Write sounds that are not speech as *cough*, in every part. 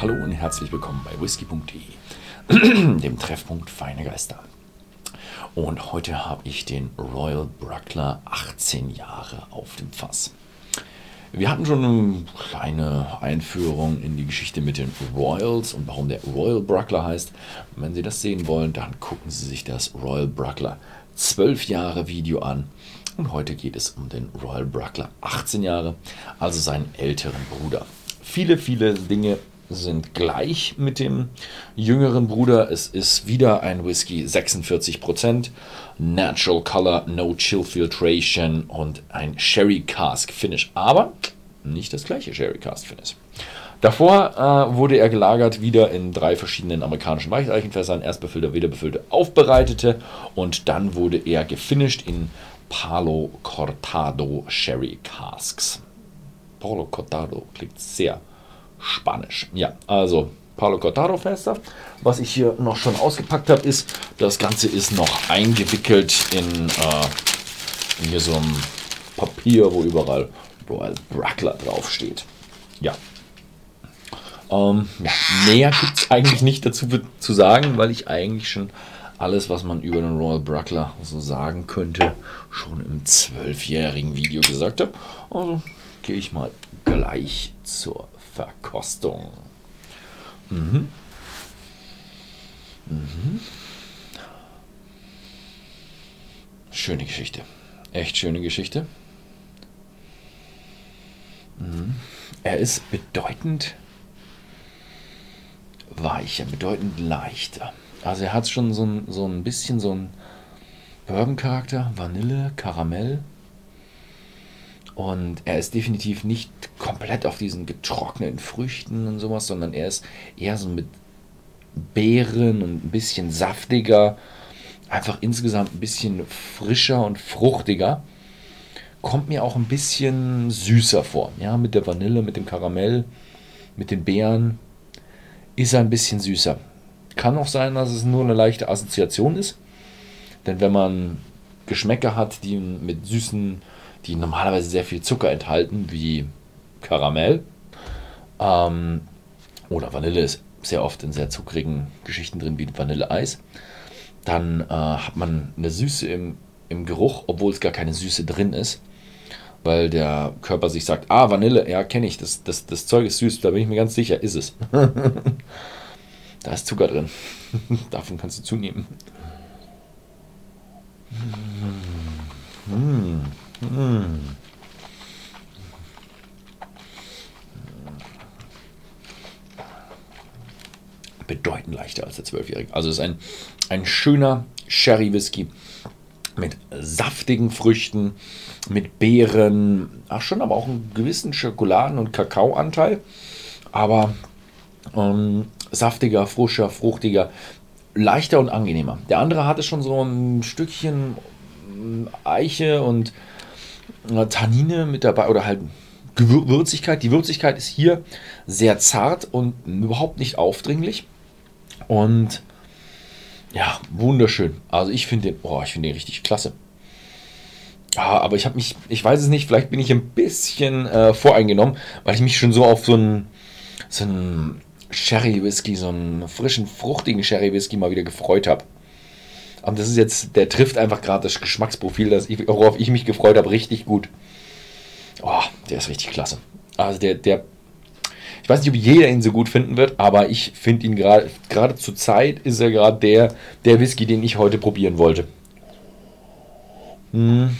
Hallo und herzlich willkommen bei whisky.de, *clears throat* dem Treffpunkt Feine Geister. Und heute habe ich den Royal Bruckler 18 Jahre auf dem Fass. Wir hatten schon eine kleine Einführung in die Geschichte mit den Royals und warum der Royal Bruckler heißt. Wenn Sie das sehen wollen, dann gucken Sie sich das Royal Bruckler 12 Jahre Video an. Und heute geht es um den Royal Bruckler 18 Jahre, also seinen älteren Bruder. Viele, viele Dinge sind gleich mit dem jüngeren Bruder. Es ist wieder ein Whisky 46%, Natural Color, No Chill Filtration und ein Sherry Cask Finish. Aber nicht das gleiche Sherry Cask Finish. Davor äh, wurde er gelagert wieder in drei verschiedenen amerikanischen Weicheichenfässern, erst befüllte, wieder befüllte, aufbereitete und dann wurde er gefinished in Palo Cortado Sherry Casks. Palo Cortado klingt sehr Spanisch. Ja, also Palo Cortado Fester. Was ich hier noch schon ausgepackt habe, ist, das Ganze ist noch eingewickelt in, äh, in hier so einem Papier, wo überall Royal Brackler draufsteht. Ja. Ähm, ja, mehr gibt es eigentlich nicht dazu zu sagen, weil ich eigentlich schon alles, was man über den Royal Brackler so sagen könnte, schon im zwölfjährigen Video gesagt habe. Also gehe ich mal gleich zur Verkostung. Mhm. Mhm. Schöne Geschichte. Echt schöne Geschichte. Mhm. Er ist bedeutend weicher, bedeutend leichter. Also er hat schon so ein, so ein bisschen so ein Bourbon-Charakter, Vanille, Karamell. Und er ist definitiv nicht komplett auf diesen getrockneten Früchten und sowas, sondern er ist eher so mit Beeren und ein bisschen saftiger. Einfach insgesamt ein bisschen frischer und fruchtiger. Kommt mir auch ein bisschen süßer vor. Ja, mit der Vanille, mit dem Karamell, mit den Beeren ist er ein bisschen süßer. Kann auch sein, dass es nur eine leichte Assoziation ist. Denn wenn man Geschmäcker hat, die mit süßen die normalerweise sehr viel Zucker enthalten, wie Karamell. Ähm, oder Vanille ist sehr oft in sehr zuckrigen Geschichten drin, wie Vanilleeis. Dann äh, hat man eine Süße im, im Geruch, obwohl es gar keine Süße drin ist. Weil der Körper sich sagt, ah, Vanille, ja, kenne ich, das, das, das Zeug ist süß, da bin ich mir ganz sicher, ist es. *laughs* da ist Zucker drin. *laughs* Davon kannst du zunehmen. Mmh. Mmh. Bedeutend leichter als der 12-Jährige. Also es ist ein, ein schöner Sherry-Whisky mit saftigen Früchten, mit Beeren, ach schon, aber auch einen gewissen Schokoladen- und Kakaoanteil. Aber ähm, saftiger, frischer, fruchtiger, leichter und angenehmer. Der andere hatte schon so ein Stückchen Eiche und Tannine mit dabei oder halt Würzigkeit. Die Würzigkeit ist hier sehr zart und überhaupt nicht aufdringlich. Und ja, wunderschön. Also ich finde den, oh, ich finde den richtig klasse. Ja, aber ich habe mich, ich weiß es nicht, vielleicht bin ich ein bisschen äh, voreingenommen, weil ich mich schon so auf so einen, so einen Sherry Whisky, so einen frischen, fruchtigen Sherry Whisky mal wieder gefreut habe. Aber das ist jetzt, der trifft einfach gerade das Geschmacksprofil, das ich, worauf ich mich gefreut habe, richtig gut. Oh, der ist richtig klasse. Also der, der, ich weiß nicht, ob jeder ihn so gut finden wird, aber ich finde ihn gerade, gerade zur Zeit ist er gerade der, der Whisky, den ich heute probieren wollte. Hm.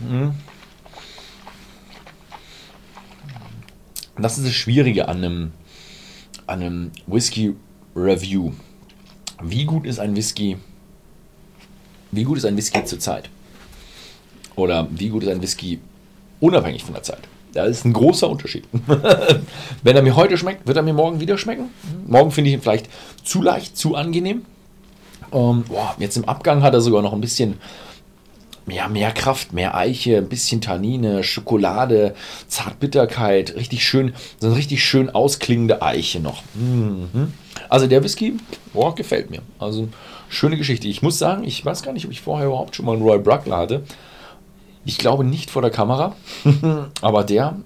Hm. Das ist das Schwierige an einem, an einem Whisky Review. Wie gut ist ein Whisky wie gut ist ein Whisky zur Zeit? Oder wie gut ist ein Whisky unabhängig von der Zeit? Da ist ein großer Unterschied. *laughs* Wenn er mir heute schmeckt, wird er mir morgen wieder schmecken. Morgen finde ich ihn vielleicht zu leicht, zu angenehm. Ähm, boah, jetzt im Abgang hat er sogar noch ein bisschen ja, mehr Kraft, mehr Eiche, ein bisschen Tannine, Schokolade, Zartbitterkeit, richtig schön, so eine richtig schön ausklingende Eiche noch. Mhm. Also der Whisky, boah, gefällt mir. Also schöne Geschichte. Ich muss sagen, ich weiß gar nicht, ob ich vorher überhaupt schon mal einen Roy Bruckler hatte. Ich glaube nicht vor der Kamera, *laughs* aber der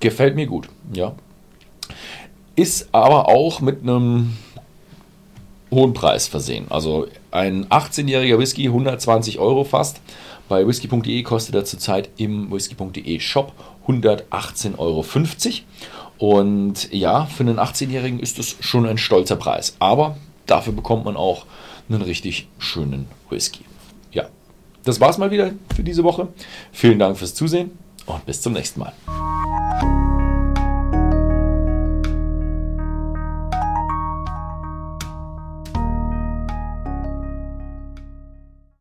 gefällt mir gut. Ja. ist aber auch mit einem hohen Preis versehen. Also ein 18-jähriger Whisky, 120 Euro fast. Bei whisky.de kostet er zurzeit im whisky.de Shop 118,50 Euro. Und ja, für einen 18-Jährigen ist das schon ein stolzer Preis. Aber dafür bekommt man auch einen richtig schönen Whisky. Ja, das war's mal wieder für diese Woche. Vielen Dank fürs Zusehen und bis zum nächsten Mal.